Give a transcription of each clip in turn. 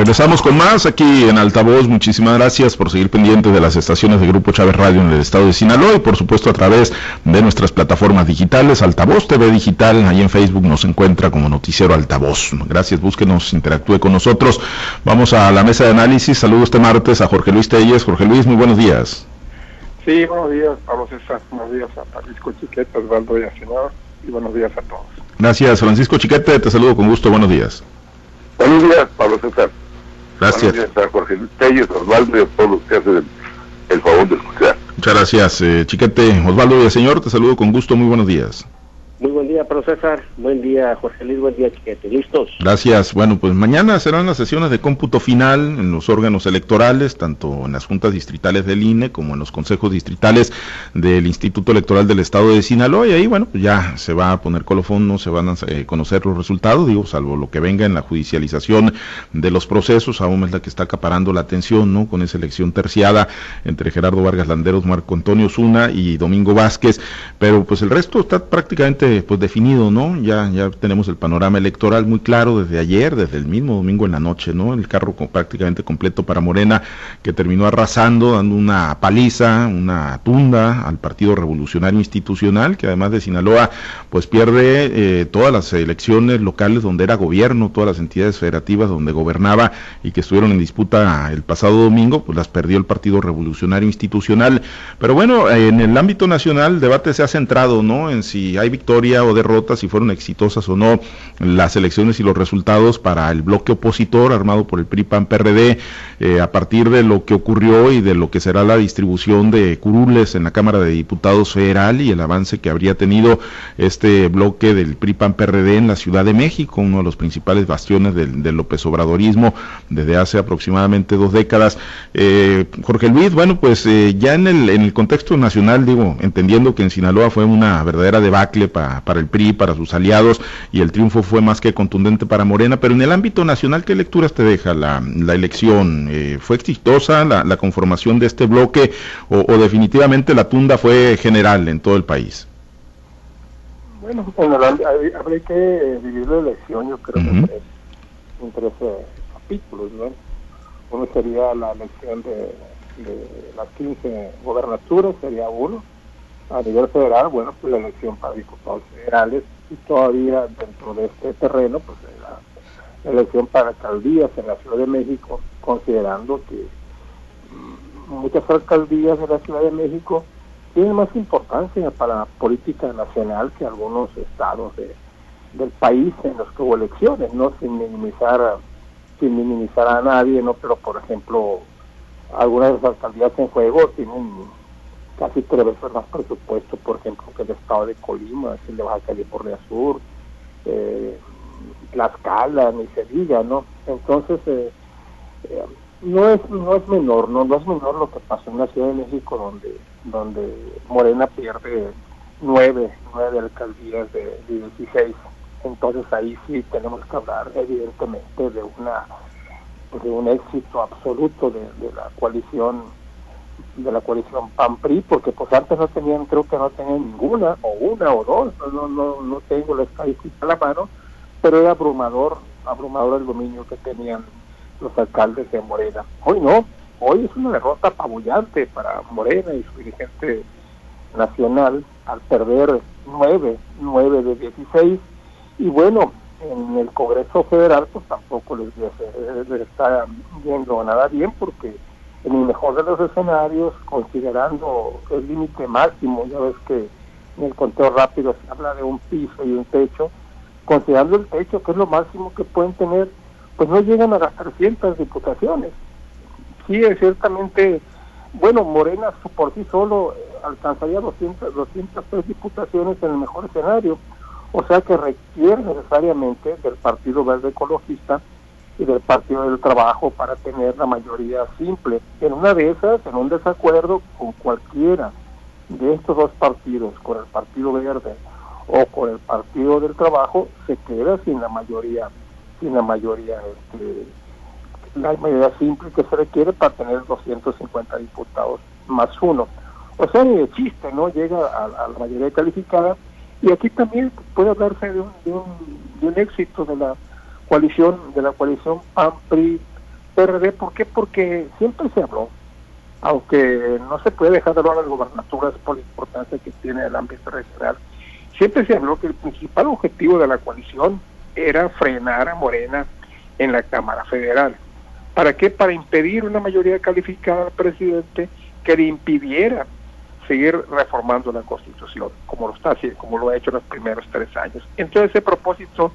Regresamos con más aquí en Altavoz. Muchísimas gracias por seguir pendientes de las estaciones de Grupo Chávez Radio en el estado de Sinaloa y por supuesto a través de nuestras plataformas digitales. Altavoz TV Digital, ahí en Facebook nos encuentra como Noticiero Altavoz. Gracias, búsquenos, interactúe con nosotros. Vamos a la mesa de análisis. Saludos este martes a Jorge Luis Telles. Jorge Luis, muy buenos días. Sí, buenos días, Pablo César. Buenos días a Francisco Chiquete, Osvaldo y a Senador. Y buenos días a todos. Gracias, Francisco Chiquete. Te saludo con gusto. Buenos días. Buenos días, Pablo César. Gracias. A Jorge Telles, Osvaldo y a todos los que hacen el, favor de escuchar. Muchas gracias, eh, Chiquete. Osvaldo y el señor, te saludo con gusto. Muy buenos días. Muy buen día, César. Buen día, Jorge Luis. Buen día, Chiquete. ¿Listos? Gracias. Bueno, pues mañana serán las sesiones de cómputo final en los órganos electorales, tanto en las juntas distritales del INE como en los consejos distritales del Instituto Electoral del Estado de Sinaloa. Y ahí, bueno, pues ya se va a poner colofón, no se van a eh, conocer los resultados, digo, salvo lo que venga en la judicialización de los procesos. Aún es la que está acaparando la atención, ¿no? Con esa elección terciada entre Gerardo Vargas Landeros, Marco Antonio Zuna y Domingo Vázquez. Pero pues el resto está prácticamente pues definido, ¿no? Ya, ya tenemos el panorama electoral muy claro desde ayer, desde el mismo domingo en la noche, ¿no? El carro prácticamente completo para Morena, que terminó arrasando, dando una paliza, una tunda al Partido Revolucionario Institucional, que además de Sinaloa, pues pierde eh, todas las elecciones locales donde era gobierno, todas las entidades federativas donde gobernaba y que estuvieron en disputa el pasado domingo, pues las perdió el Partido Revolucionario Institucional. Pero bueno, en el ámbito nacional el debate se ha centrado, ¿no? En si hay victoria o derrota, si fueron exitosas o no las elecciones y los resultados para el bloque opositor armado por el PRI PAN PRD eh, a partir de lo que ocurrió y de lo que será la distribución de curules en la Cámara de Diputados Federal y el avance que habría tenido este bloque del PRI PAN PRD en la Ciudad de México, uno de los principales bastiones del, López Obradorismo desde hace aproximadamente dos décadas. Eh, Jorge Luis, bueno, pues eh, ya en el, en el contexto nacional, digo, entendiendo que en Sinaloa fue una verdadera debacle para para, el PRI, para sus aliados, y el triunfo fue más que contundente para Morena. Pero en el ámbito nacional, ¿qué lecturas te deja la, la elección? Eh, ¿Fue exitosa la, conformación de este bloque o, definitivamente la tunda fue general en todo el país? Bueno, habría que vivir la elección, yo creo que en tres, capítulos, ¿no? Uno sería la elección de, de las 15 gobernaturas, sería uno a nivel federal, bueno, pues la elección para diputados federales y todavía dentro de este terreno, pues la, elección para alcaldías en la Ciudad de México, considerando que mm, muchas alcaldías de la Ciudad de México tienen más importancia para la política nacional que algunos estados del país en los que hubo elecciones, no sin minimizar sin minimizar a nadie, no, pero por ejemplo algunas de las alcaldías en juego tienen casi tres veces más presupuesto, por ejemplo, que el estado de Colima, el de Baja California Sur, eh, Tlaxcala, ni se diga, ¿no? Entonces, eh, eh, no es no es menor, no, no es menor lo que pasó en la Ciudad de México, donde donde Morena pierde nueve, nueve alcaldías de, 16. Entonces ahí sí tenemos que hablar evidentemente de una de un éxito absoluto de, de la coalición de la coalición PAN-PRI, porque pues antes no tenían, creo que no tenían ninguna, o una o dos, no, no, no tengo la estadística a la mano, pero era abrumador, abrumador el dominio que tenían los alcaldes de Morena. Hoy no, hoy es una derrota apabullante para Morena y su dirigente nacional al perder nueve, nueve de 16, y bueno, en el Congreso Federal pues tampoco les, les, les está yendo nada bien porque en el mejor de los escenarios, considerando el límite máximo, ya ves que en el conteo rápido se habla de un piso y un techo, considerando el techo, que es lo máximo que pueden tener, pues no llegan a las 300 diputaciones. Sí, es ciertamente, bueno, Morena por sí solo eh, alcanzaría 200, 203 diputaciones en el mejor escenario, o sea que requiere necesariamente del Partido Verde Ecologista y del Partido del Trabajo para tener la mayoría simple. En una de esas, en un desacuerdo con cualquiera de estos dos partidos, con el Partido Verde o con el Partido del Trabajo, se queda sin la mayoría, sin la mayoría, este, la mayoría simple que se requiere para tener 250 diputados más uno. O sea, ni de chiste, ¿no? Llega a, la mayoría calificada. Y aquí también puede hablarse de un, de un, de un éxito de la coalición de la coalición PAN PRI PRD, ¿por qué? Porque siempre se habló, aunque no se puede dejar de hablar de las gobernaturas por la importancia que tiene el ámbito regional, siempre se habló que el principal objetivo de la coalición era frenar a Morena en la Cámara Federal. ¿Para qué? Para impedir una mayoría calificada al presidente que le impidiera seguir reformando la Constitución, como lo está haciendo, como lo ha hecho en los primeros tres años. Entonces ese propósito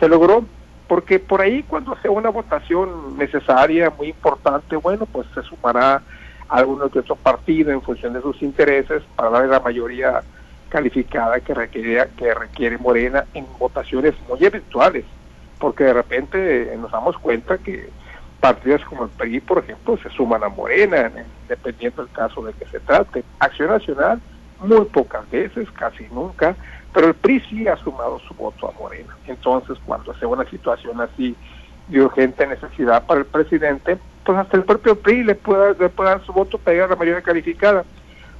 se logró porque por ahí cuando sea una votación necesaria, muy importante, bueno, pues se sumará algunos de estos partidos en función de sus intereses para darle la mayoría calificada que requiere, que requiere Morena en votaciones muy eventuales, porque de repente nos damos cuenta que partidos como el PRI, por ejemplo, se suman a Morena, dependiendo del caso de que se trate. Acción Nacional, muy pocas veces, casi nunca, pero el PRI sí ha sumado su voto a Morena. Entonces, cuando sea una situación así de urgente necesidad para el presidente, pues hasta el propio PRI le puede, le puede dar su voto para llegar a la mayoría calificada.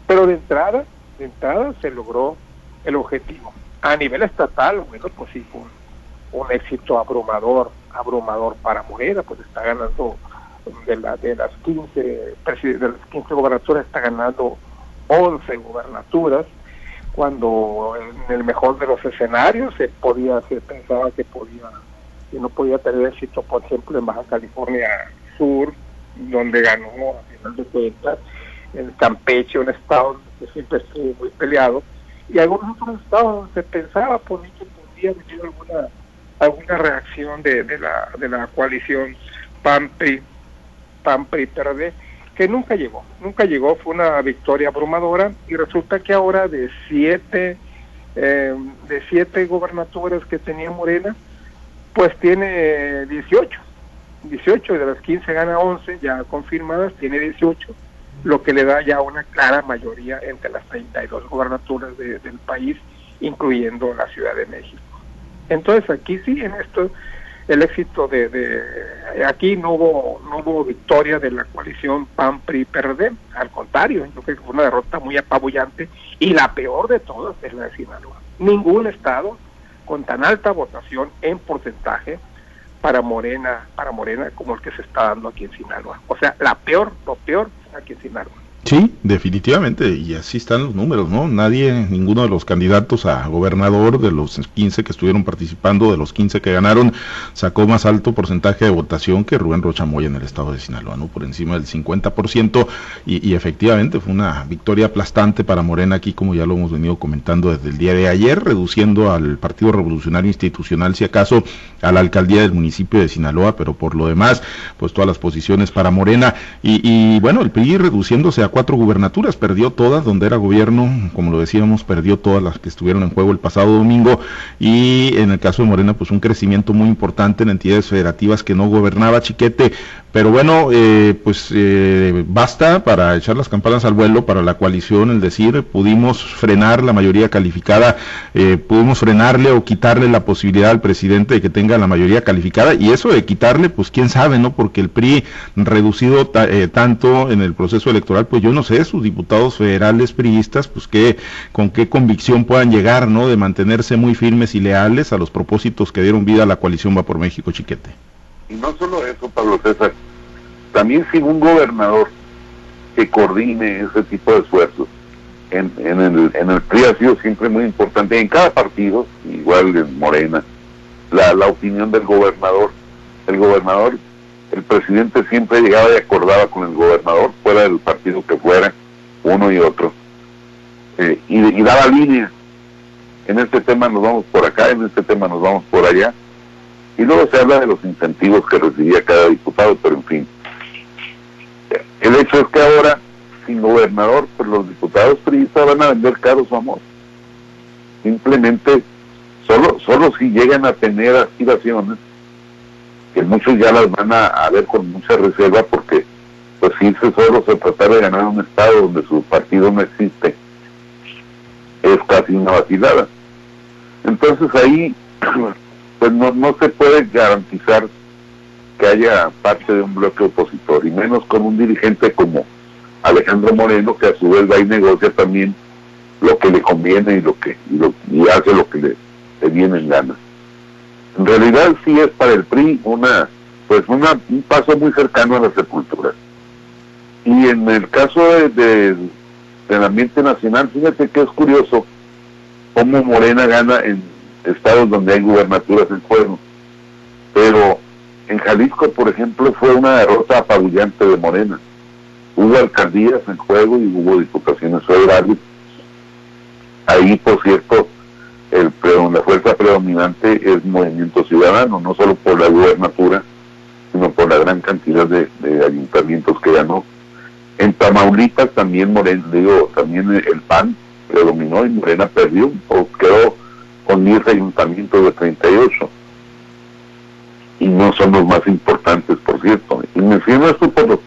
Pero de entrada, de entrada se logró el objetivo. A nivel estatal, bueno, pues sí fue un, éxito abrumador, abrumador para Morena, pues está ganando de, la, de las 15 de las 15 gobernaturas está ganando 11 gobernaturas cuando en el mejor de los escenarios se podía se pensaba que podía que no podía tener éxito por ejemplo en Baja California Sur donde ganó a final de cuentas en Campeche un estado que siempre estuvo muy peleado, y algunos otros estados se pensaba por mí que podía venir alguna alguna reacción de, de la de la coalición PAMPRI PAMPRI PRD que nunca llegó, nunca llegó, fue una victoria abrumadora y resulta que ahora de siete eh, de siete gobernaturas que tenía Morena, pues tiene 18, 18 de las 15 gana 11 ya confirmadas, tiene 18 lo que le da ya una clara mayoría entre las 32 gobernaturas del país, incluyendo la Ciudad de México. Entonces aquí sí, en esto, el éxito de, de aquí no hubo, no hubo victoria de la coalición PAN-PRI-PRD, al contrario, yo creo que fue una derrota muy apabullante y la peor de todas es la de Sinaloa. Ningún estado con tan alta votación en porcentaje para Morena, para Morena como el que se está dando aquí en Sinaloa. O sea, la peor, lo peor aquí en Sinaloa. Sí, definitivamente, y así están los números, ¿no? Nadie, ninguno de los candidatos a gobernador de los 15 que estuvieron participando, de los 15 que ganaron, sacó más alto porcentaje de votación que Rubén Rochamoya en el estado de Sinaloa, ¿no? Por encima del 50%, y, y efectivamente fue una victoria aplastante para Morena aquí, como ya lo hemos venido comentando desde el día de ayer, reduciendo al Partido Revolucionario Institucional, si acaso, a la alcaldía del municipio de Sinaloa, pero por lo demás, pues todas las posiciones para Morena, y, y bueno, el PRI reduciéndose a cuatro gubernaturas, perdió todas donde era gobierno, como lo decíamos, perdió todas las que estuvieron en juego el pasado domingo y en el caso de Morena pues un crecimiento muy importante en entidades federativas que no gobernaba Chiquete, pero bueno, eh, pues eh, basta para echar las campanas al vuelo para la coalición, el decir, pudimos frenar la mayoría calificada, eh, pudimos frenarle o quitarle la posibilidad al presidente de que tenga la mayoría calificada y eso de quitarle, pues quién sabe, ¿no? Porque el PRI reducido tanto en el proceso electoral, pues yo no sé, sus diputados federales priistas, pues que con qué convicción puedan llegar, ¿no? De mantenerse muy firmes y leales a los propósitos que dieron vida a la coalición Va por México, Chiquete. Y no solo eso, Pablo César, también sin un gobernador que coordine ese tipo de esfuerzos. En, en, el, en el PRI ha sido siempre muy importante, en cada partido, igual en Morena, la, la opinión del gobernador. El gobernador el presidente siempre llegaba y acordaba con el gobernador, fuera del partido que fuera, uno y otro, eh, y, daba línea. En este tema nos vamos por acá, en este tema nos vamos por allá. Y luego se habla de los incentivos que recibía cada diputado, pero en fin. El hecho es que ahora, sin gobernador, pues los diputados priistas van a vender caro su amor. Simplemente, solo, solo si llegan a tener aspiraciones que muchos ya las van a, ver con mucha reserva porque pues irse solo se tratar de ganar un estado donde su partido no existe es casi una vacilada. Entonces ahí pues no, no se puede garantizar que haya parte de un bloque opositor y menos con un dirigente como Alejandro Moreno que a su vez va y negocia también lo que le conviene y lo que y, hace lo que le, le viene en ganas en realidad sí es para el PRI una pues una, un paso muy cercano a la sepultura. Y en el caso de, del ambiente nacional, fíjate que es curioso cómo Morena gana en estados donde hay gubernaturas en juego. Pero en Jalisco, por ejemplo, fue una derrota apabullante de Morena. Hubo alcaldías en juego y hubo diputaciones federales. Ahí, por cierto, el, la fuerza predominante es Movimiento Ciudadano, no solo por la gubernatura, sino por la gran cantidad de, ayuntamientos que ganó. En Tamaulipas también Morena, digo, también el PAN predominó y Morena perdió, o quedó con 10 ayuntamientos de 38. Y no son los más importantes, por cierto. Y menciono esto por los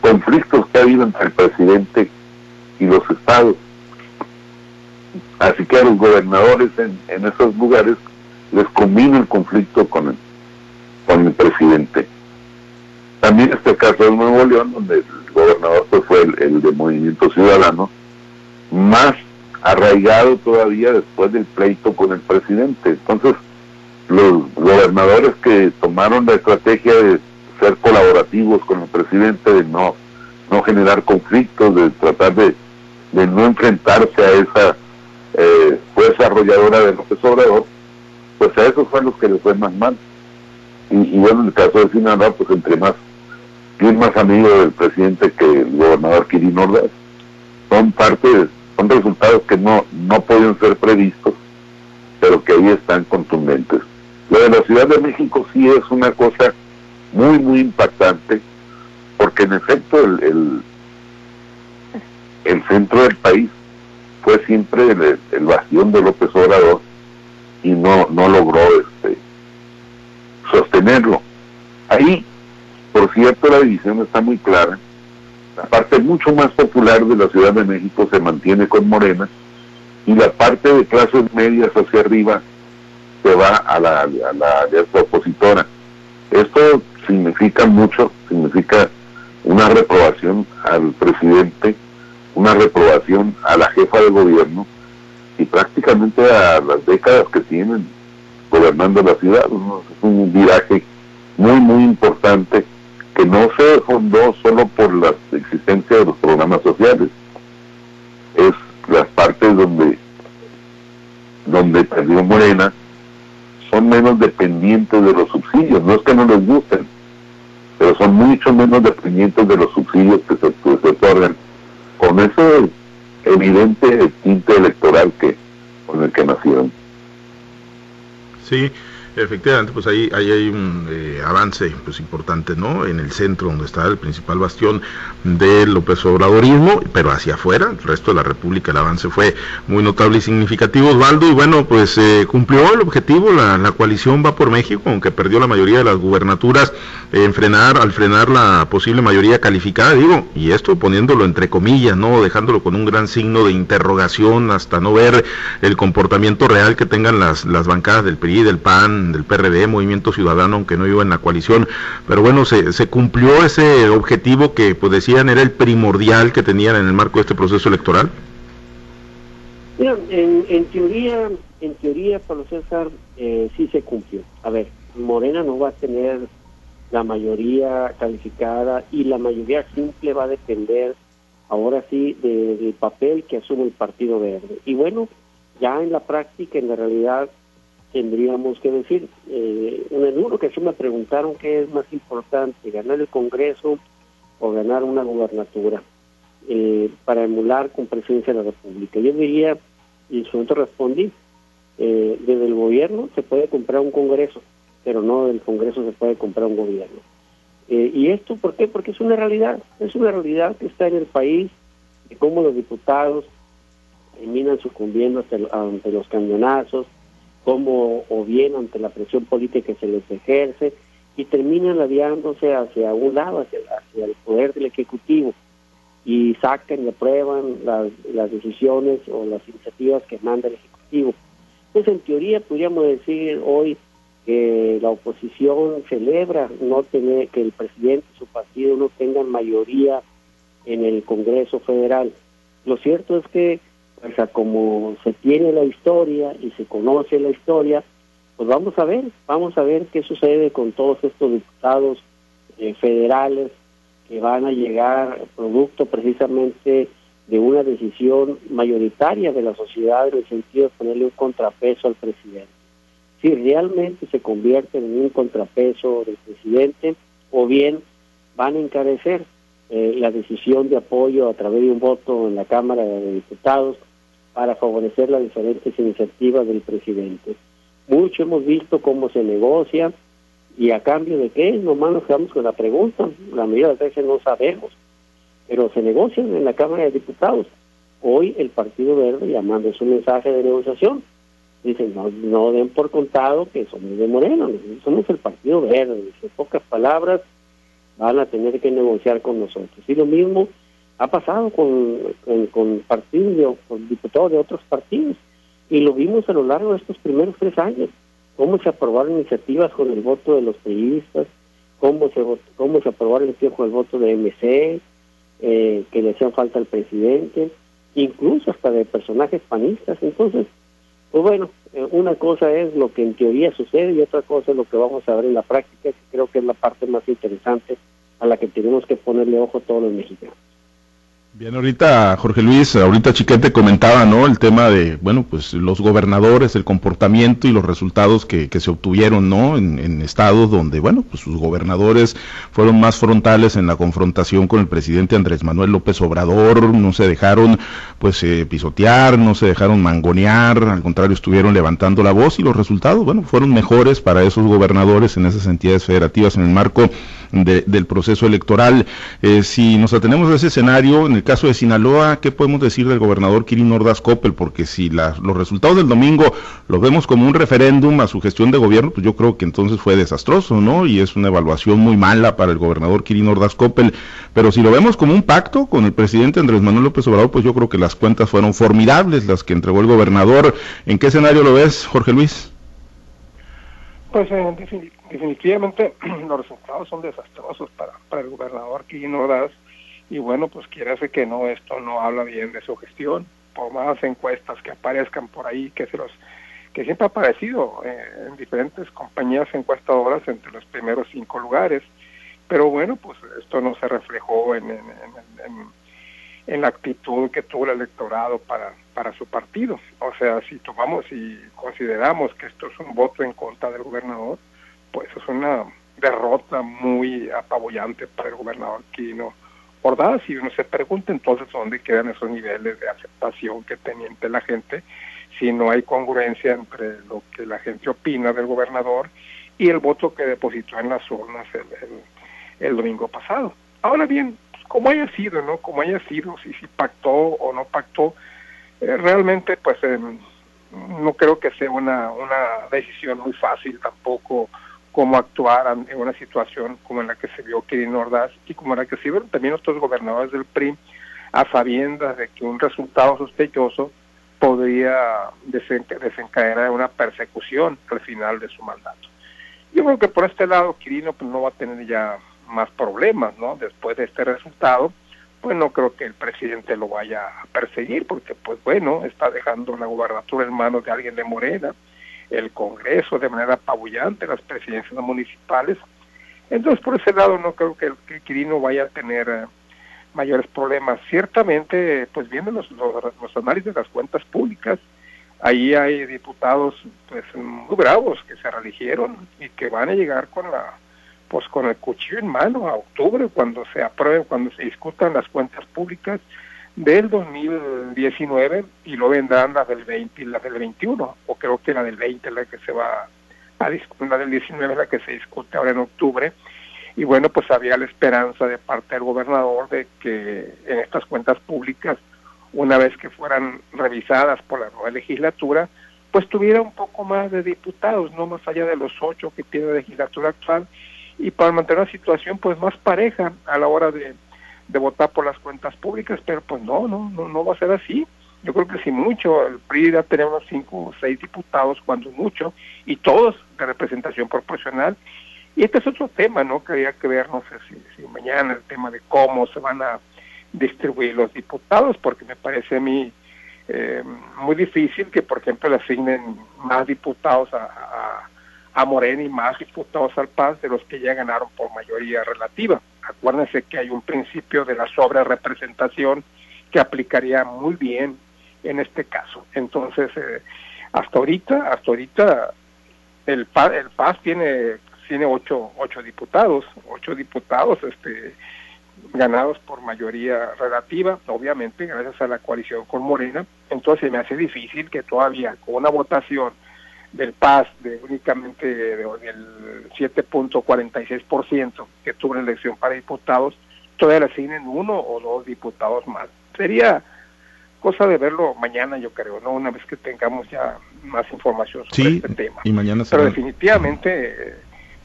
conflictos que ha habido entre el presidente y los estados. Así que a los gobernadores en, en esos lugares les combina el conflicto con el, con el presidente. También este caso de Nuevo León, donde el gobernador pues, fue el, de Movimiento Ciudadano, más arraigado todavía después del pleito con el presidente. Entonces, los gobernadores que tomaron la estrategia de ser colaborativos con el presidente, de no, no generar conflictos, de tratar de, no enfrentarse a esa eh, fuerza arrolladora de López Obrador, pues a esos fueron los que les fue más mal. Y, bueno, en el caso de Sinaloa, pues entre más es más amigo del presidente que el gobernador Kirin Ordaz. Son parte, son resultados que no, no pueden ser previstos, pero que ahí están contundentes. Lo de la Ciudad de México sí es una cosa muy, muy impactante, porque en efecto el, el centro del país fue siempre el, el, bastión de López Obrador y no, no logró este sostenerlo. Ahí por cierto, la división está muy clara. La parte mucho más popular de la Ciudad de México se mantiene con Morena y la parte de clases medias hacia arriba se va a la, a la opositora. Esto significa mucho, significa una reprobación al presidente, una reprobación a la jefa de gobierno y prácticamente a las décadas que tienen gobernando la ciudad. Es un viraje muy, muy importante que no se fundó solo por la existencia de los programas sociales, es las partes donde, donde perdió Morena, son menos dependientes de los subsidios, no es que no les gusten, pero son mucho menos dependientes de los subsidios que se, que se otorgan, con ese evidente tinte electoral que con el que nacieron. Sí, Efectivamente, pues ahí, ahí hay un eh, avance pues importante, ¿no? En el centro donde está el principal bastión del López Obradorismo, pero hacia afuera, el resto de la República, el avance fue muy notable y significativo, Osvaldo, y bueno, pues eh, cumplió el objetivo, la, la, coalición va por México, aunque perdió la mayoría de las gubernaturas, en frenar, al frenar la posible mayoría calificada, digo, y esto poniéndolo entre comillas, ¿no? Dejándolo con un gran signo de interrogación hasta no ver el comportamiento real que tengan las, las bancadas del PRI, del PAN, del PRD, Movimiento Ciudadano, aunque no iba en la coalición, pero bueno, se, se cumplió ese objetivo que pues decían era el primordial que tenían en el marco de este proceso electoral. en, en teoría, en teoría, Pablo César, eh, sí se cumplió. A ver, Morena no va a tener la mayoría calificada y la mayoría simple va a depender ahora sí del papel que asume el Partido Verde. Y bueno, ya en la práctica, en la realidad, tendríamos que decir. Eh, en que se me preguntaron qué es más importante, ganar el Congreso o ganar una gubernatura eh, para emular con presidencia de la República. Yo diría, y en su momento respondí, eh, desde el gobierno se puede comprar un Congreso, pero no del Congreso se puede comprar un gobierno. Eh, ¿Y esto por qué? Porque es una realidad, es una realidad que está en el país, de cómo los diputados terminan sucumbiendo ante los cañonazos, como o bien ante la presión política que se les ejerce y terminan ladeándose hacia un lado, hacia, el poder del Ejecutivo y sacan y aprueban las, las decisiones o las iniciativas que manda el Ejecutivo. Pues en teoría podríamos decir hoy que la oposición celebra no tener que el presidente y su partido no tengan mayoría en el Congreso Federal. Lo cierto es que o sea, como se tiene la historia y se conoce la historia, pues vamos a ver, vamos a ver qué sucede con todos estos diputados eh, federales que van a llegar producto precisamente de una decisión mayoritaria de la sociedad en el sentido de ponerle un contrapeso al presidente. Si realmente se convierten en un contrapeso del presidente o bien van a encarecer eh, la decisión de apoyo a través de un voto en la Cámara de Diputados para favorecer las diferentes iniciativas del presidente. Mucho hemos visto cómo se negocia y a cambio de qué, nomás nos quedamos con la pregunta, la mayoría de las veces no sabemos, pero se negocian en la Cámara de Diputados. Hoy el Partido Verde llamando su mensaje de negociación. Dicen, no, no den por contado que somos de Moreno, somos el Partido Verde. En pocas palabras, van a tener que negociar con nosotros. Y lo mismo ha pasado con, con, partidos, con diputados de otros partidos. Y lo vimos a lo largo de estos primeros tres años, cómo se aprobaron iniciativas con el voto de los periodistas, cómo se, cómo se aprobaron iniciativas con el voto de MC, eh, que le hacían falta al presidente, incluso hasta de personajes panistas. Entonces, pues bueno, eh, una cosa es lo que en teoría sucede y otra cosa es lo que vamos a ver en la práctica, que creo que es la parte más interesante a la que tenemos que ponerle ojo todos los mexicanos. Bien, ahorita Jorge Luis, ahorita Chiquete comentaba, ¿no? El tema de, bueno, pues los gobernadores, el comportamiento y los resultados que, que se obtuvieron, ¿no? En, estados donde, bueno, pues sus gobernadores fueron más frontales en la confrontación con el presidente Andrés Manuel López Obrador, no se dejaron, pues, eh, pisotear, no se dejaron mangonear, al contrario, estuvieron levantando la voz y los resultados, bueno, fueron mejores para esos gobernadores en esas entidades federativas en el marco de, del proceso electoral. Eh, si nos atenemos a ese escenario, en el caso de Sinaloa, ¿qué podemos decir del gobernador Kirin Ordaz Coppel? Porque si la, los resultados del domingo los vemos como un referéndum a su gestión de gobierno, pues yo creo que entonces fue desastroso, ¿no? Y es una evaluación muy mala para el gobernador Kirin Ordaz Coppel. Pero si lo vemos como un pacto con el presidente Andrés Manuel López Obrador, pues yo creo que las cuentas fueron formidables, las que entregó el gobernador. ¿En qué escenario lo ves, Jorge Luis? Pues eh, definitivamente los resultados son desastrosos para, para el gobernador Kirin Ordaz y bueno, pues quiere hacer que no, esto no habla bien de su gestión, por más encuestas que aparezcan por ahí, que se los que siempre ha aparecido eh, en diferentes compañías encuestadoras entre los primeros cinco lugares, pero bueno, pues esto no se reflejó en, en, en, en la actitud que tuvo el electorado para, para su partido. O sea, si tomamos y consideramos que esto es un voto en contra del gobernador, pues es una derrota muy apabullante para el gobernador Quino Ordaz y uno se pregunta entonces dónde quedan esos niveles de aceptación que tenía la gente si no hay congruencia entre lo que la gente opina del gobernador y el voto que depositó en las urnas el, el, domingo pasado. Ahora bien, como haya sido, ¿no? Como haya sido, si, si pactó o no pactó, eh, realmente pues eh, no creo que sea una, una decisión muy fácil tampoco cómo actuar en una situación como en la que se vio Kirin Ordaz y como en la que se vieron también otros gobernadores del PRI a sabiendas de que un resultado sospechoso podría desencadenar una persecución al final de su mandato. Yo creo que por este lado Quirino pues, no va a tener ya más problemas, ¿no? Después de este resultado, pues no creo que el presidente lo vaya a perseguir, porque pues bueno, está dejando la gubernatura en manos de alguien de Morena, el Congreso de manera apabullante, las presidencias municipales. Entonces, por ese lado, no creo que el, Quirino vaya a tener uh, mayores problemas. Ciertamente, pues los, los, los, análisis de las cuentas públicas, ahí hay diputados pues muy bravos que se religieron y que van a llegar con la pues con el cuchillo en mano a octubre cuando se aprueben, cuando se discutan las cuentas públicas del 2019 y lo vendrán las del 20 y las del 21, o creo que la del 20 es la que se va a discutir, la del 19 es la que se discute ahora en octubre. Y bueno, pues había la esperanza de parte del gobernador de que en estas cuentas públicas, una vez que fueran revisadas por la nueva legislatura, pues tuviera un poco más de diputados, no más allá de los ocho que tiene la legislatura actual, y para mantener una situación pues más pareja a la hora de de votar por las cuentas públicas, pero pues no, no, no, no va a ser así. Yo creo que si mucho, el PRI ya tenemos cinco o seis diputados, cuando mucho, y todos de representación proporcional. Y este es otro tema, ¿no? Que habría que ver, no sé si, si mañana el tema de cómo se van a distribuir los diputados, porque me parece a mí eh, muy difícil que, por ejemplo, le asignen más diputados a, a, a, Morena y más diputados al PAS de los que ya ganaron por mayoría relativa. Acuérdense que hay un principio de la sobre representación que aplicaría muy bien en este caso. Entonces, eh, hasta ahorita, hasta ahorita, el PAS, el PAS tiene tiene ocho, ocho diputados, ocho diputados, este ganados por mayoría relativa, obviamente gracias a la coalición con Morena, entonces me hace difícil que todavía con una votación del PAS de únicamente del 7.46% que tuvo la elección para diputados, todavía le asignen uno o dos diputados más. Sería cosa de verlo mañana, yo creo, ¿no? Una vez que tengamos ya más información sobre este tema. Y mañana Pero definitivamente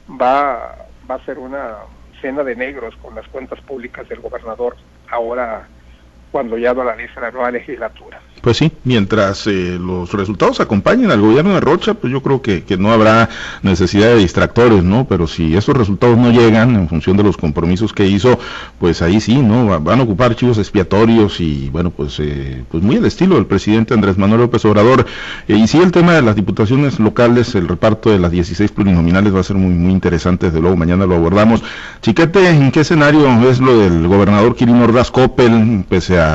va, va a ser una cena de negros con las cuentas públicas del gobernador ahora cuando ya analiza la nueva legislatura. Pues sí, mientras eh, los resultados acompañen al gobierno de Rocha, pues yo creo que, que, no habrá necesidad de distractores, ¿no? Pero si esos resultados no llegan en función de los compromisos que hizo, pues ahí sí, ¿no? Van a ocupar archivos expiatorios y bueno, pues, eh, pues muy al estilo del presidente Andrés Manuel López Obrador. Eh, y sí, el tema de las diputaciones locales, el reparto de las 16 plurinominales va a ser muy, muy interesante, desde luego mañana lo abordamos. Chiquete, ¿en qué escenario es lo del gobernador Quirino Ordaz Coppel?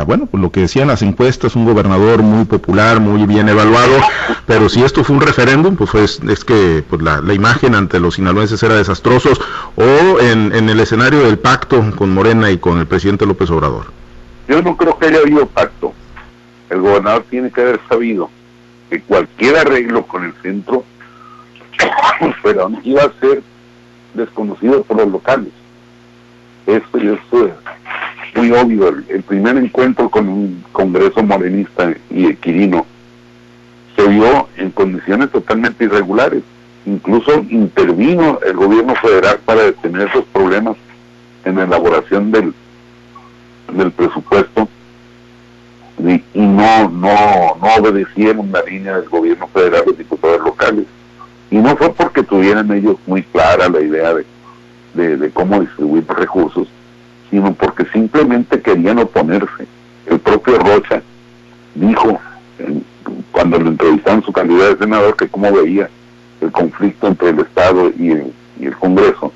Bueno, pues lo que decían las encuestas, un gobernador muy popular, muy bien evaluado, pero si esto fue un referéndum, pues es, es que pues la, imagen ante los sinaloenses era desastrosos, o en, en, el escenario del pacto con Morena y con el presidente López Obrador. Yo no creo que haya habido pacto. El gobernador tiene que haber sabido que cualquier arreglo con el centro iba a ser desconocido por los locales. Esto, esto muy obvio. El, el, primer encuentro con un congreso morenista y equirino se vio en condiciones totalmente irregulares. Incluso intervino el gobierno federal para detener esos problemas en la elaboración del, del presupuesto y, no, no, no obedecieron la línea del gobierno federal, los diputados locales. Y no fue porque tuvieran ellos muy clara la idea de, de, cómo distribuir recursos, sino porque simplemente querían oponerse. El propio Rocha dijo, cuando le entrevistaron su candidato de senador, que cómo veía el conflicto entre el Estado y el, Congreso.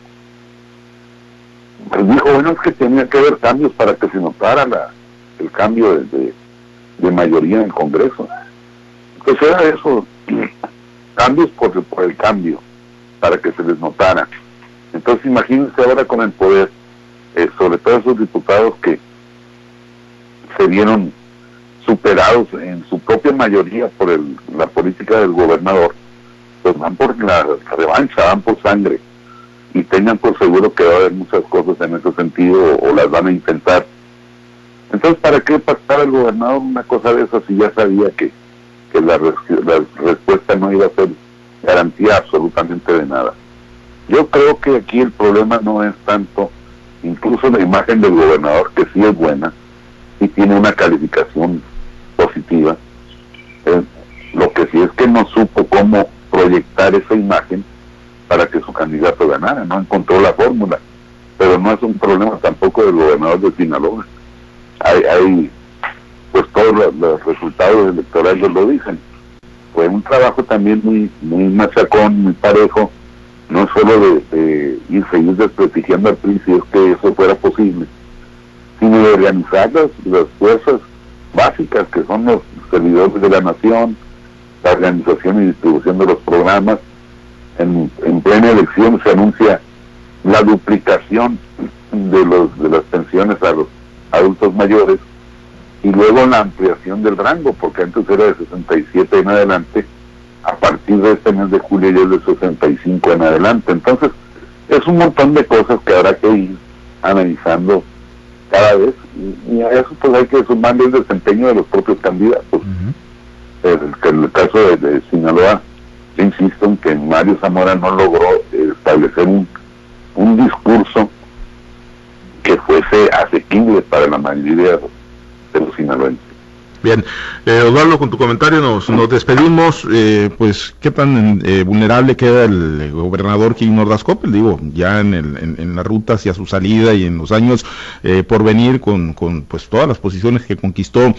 Pues dijo, bueno, es que tenía que haber cambios para que se notara el cambio de mayoría en el Congreso. Pues era eso, cambios por, por el cambio, para que se les notara. Entonces imagínense ahora con el poder, eh, sobre todo esos diputados que se vieron superados en su propia mayoría por el, la política del gobernador, pues van por la revancha, van por sangre y tengan por seguro que va a haber muchas cosas en ese sentido o, las van a intentar. Entonces, ¿para qué pactar el gobernador una cosa de esas si ya sabía que, que la respuesta no iba a ser garantía absolutamente de nada? Yo creo que aquí el problema no es tanto incluso la imagen del gobernador, que sí es buena y tiene una calificación positiva. Eh, lo que sí es que no supo cómo proyectar esa imagen para que su candidato ganara, no encontró la fórmula, pero no es un problema tampoco del gobernador de Sinaloa. Hay, hay pues todos los, resultados electorales lo dicen. Fue un trabajo también muy, muy machacón, muy parejo, no solo de, de ir seguir desprestigiando al si es que eso fuera posible, sino de organizar las, las fuerzas básicas que son los servidores de la nación, la organización y distribución de los programas. En, en plena elección se anuncia la duplicación de los de las pensiones a los adultos mayores y luego la ampliación del rango, porque antes era de 67 en adelante, a partir de este mes de julio ya es de 65 en adelante. Entonces, es un montón de cosas que habrá que ir analizando cada vez y, y a eso pues hay que sumarle el desempeño de los propios candidatos. Uh -huh. el, en el caso de, de Sinaloa, yo insisto en que Mario Zamora no logró establecer un, un discurso que fuese asequible para la mayoría de los sinaloenses. Bien, eh, Osvaldo, con tu comentario nos, nos despedimos. Eh, pues, ¿qué tan eh, vulnerable queda el gobernador Kim Ordaz Digo, ya en, el, en, la ruta hacia su salida y en los años eh, por venir con, con, pues, todas las posiciones que conquistó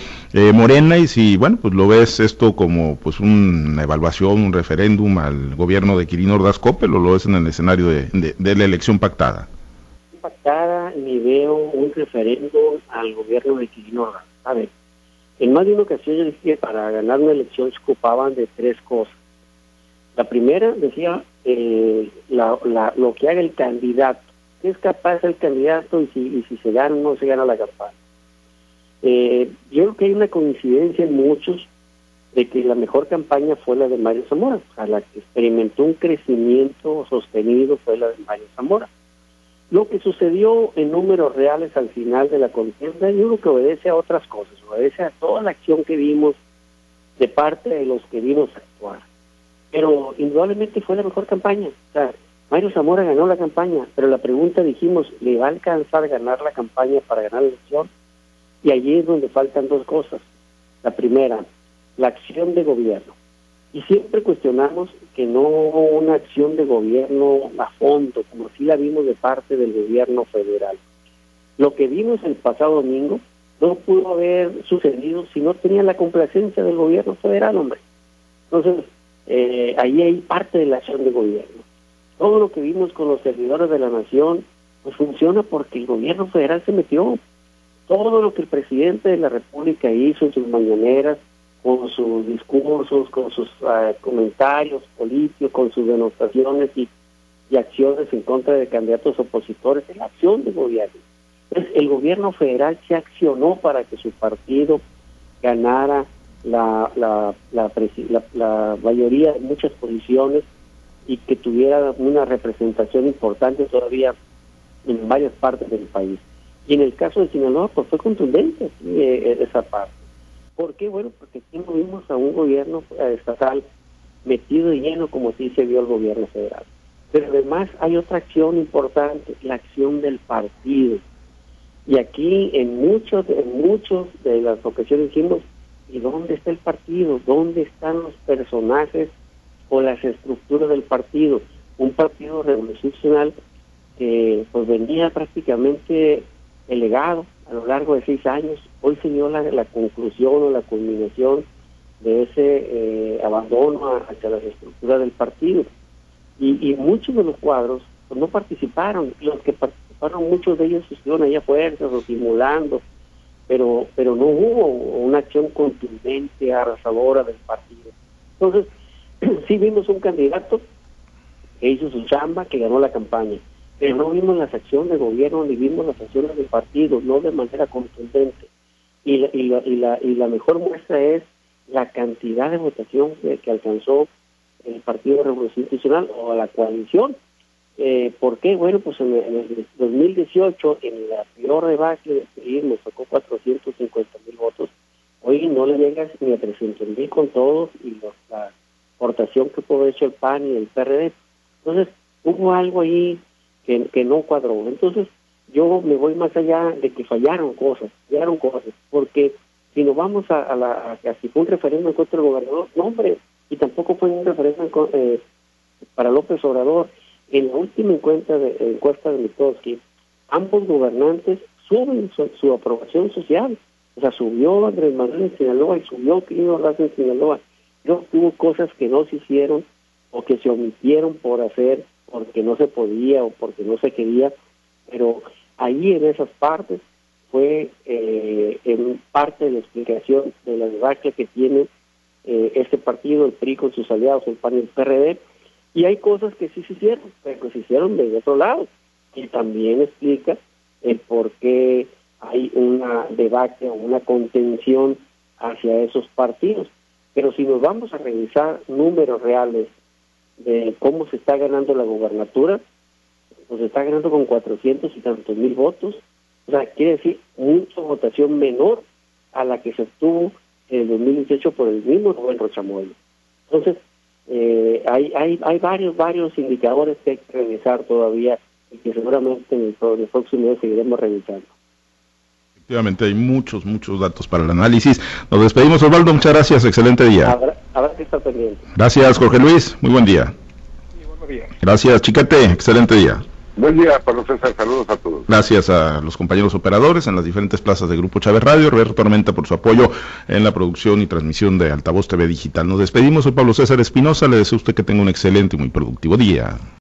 Morena y si, bueno, pues lo ves esto como pues una evaluación, un referéndum al gobierno de Quirino Ordaz o lo ves en el escenario de, de, la elección pactada. Pactada, ni veo un referéndum al gobierno de Quirino Ordaz. A ver, en más de una ocasión yo dije que para ganar una elección se ocupaban de tres cosas. La primera decía eh, lo que haga el candidato. ¿Qué es capaz el candidato y si, se gana o no se gana la campaña? Eh, yo creo que hay una coincidencia en muchos de que la mejor campaña fue la de Mario Zamora. Sea, la que experimentó un crecimiento sostenido fue la de Mario Zamora. Lo que sucedió en números reales al final de la contienda, yo creo que obedece a otras cosas, obedece a toda la acción que vimos de parte de los que vimos actuar. Pero indudablemente fue la mejor campaña. O sea, Mario Zamora ganó la campaña, pero la pregunta dijimos, ¿le va a alcanzar ganar la campaña para ganar la elección? Y allí es donde faltan dos cosas. La primera, la acción de gobierno. Y siempre cuestionamos que no hubo una acción de gobierno a fondo, como si la vimos de parte del gobierno federal. Lo que vimos el pasado domingo no pudo haber sucedido si no tenía la complacencia del gobierno federal, hombre. Entonces, eh, ahí hay parte de la acción de gobierno. Todo lo que vimos con los servidores de la nación, pues funciona porque el gobierno federal se metió. Todo lo que el presidente de la República hizo en sus mañaneras, con sus discursos, con sus ah, comentarios políticos, con sus denostaciones y, acciones en contra de candidatos opositores, es la acción del gobierno. el gobierno federal se accionó para que su partido ganara la, mayoría de muchas posiciones y que tuviera una representación importante todavía en varias partes del país. Y en el caso de Sinaloa, pues fue contundente eh, esa parte. ¿Por qué? Bueno, porque aquí no vimos a un gobierno estatal metido y lleno como sí se vio el gobierno federal. Pero además hay otra acción importante, la acción del partido. Y aquí en muchos, en muchos de las ocasiones dijimos, ¿y dónde está el partido? ¿Dónde están los personajes o las estructuras del partido? Un partido revolucionario que pues venía prácticamente el legado a lo largo de seis años. Hoy se la, conclusión o la culminación de ese eh, abandono hacia las estructuras del partido. Y, muchos de los cuadros pues, no participaron. Los que participaron, muchos de ellos estuvieron allá fuerzas o simulando, pero, pero no hubo una acción contundente, arrasadora del partido. Entonces, sí vimos un candidato que hizo su chamba, que ganó la campaña pero no vimos las acciones del gobierno ni vimos las acciones del partido, no de manera contundente. Y la, y la, y la, y la mejor muestra es la cantidad de votación que, alcanzó el Partido Revolución Institucional o la coalición. Eh, ¿Por qué? Bueno, pues en el, 2018, en la peor debacle de nos sacó 450 mil votos. Hoy no le llegas ni a 300 mil con todos y la aportación que pudo hecho el PAN y el PRD. Entonces, hubo algo ahí que, no cuadró. Entonces, yo me voy más allá de que fallaron cosas, fallaron cosas, porque si nos vamos a, la, a, si fue un referéndum contra el gobernador, no hombre, y tampoco fue un referéndum eh, para López Obrador. En la última encuesta de, encuesta de Mitowski, ambos gobernantes suben su, aprobación social. O sea, subió Andrés Manuel en Sinaloa y subió Quirino Ordaz en Sinaloa. No hubo cosas que no se hicieron o que se omitieron por hacer porque no se podía o porque no se quería, pero ahí en esas partes fue eh, en parte de la explicación de la debacle que tiene eh, este partido, el PRI con sus aliados, el PAN y el PRD, y hay cosas que sí se hicieron, pero que se hicieron de otro lado, y también explica el por qué hay una debacle o una contención hacia esos partidos. Pero si nos vamos a revisar números reales de cómo se está ganando la gobernatura, pues se está ganando con 400 y tantos mil votos. O sea, quiere decir mucha votación menor a la que se obtuvo en el 2018 por el mismo Rubén Rochamoy. Entonces, eh, hay, hay, hay varios, varios indicadores que hay que revisar todavía y que seguramente en el, próximo mes seguiremos revisando. Efectivamente, hay muchos, muchos datos para el análisis. Nos despedimos, Osvaldo. Muchas gracias. Excelente día. Habrá, que estar pendiente. Gracias, Jorge Luis. Muy buen día. Gracias, Chiquete. Excelente día. Buen día, Pablo César. Saludos a todos. Gracias a los compañeros operadores en las diferentes plazas de Grupo Chávez Radio. Roberto Tormenta por su apoyo en la producción y transmisión de Altavoz TV Digital. Nos despedimos. Soy Pablo César Espinosa. Le deseo a usted que tenga un excelente y muy productivo día.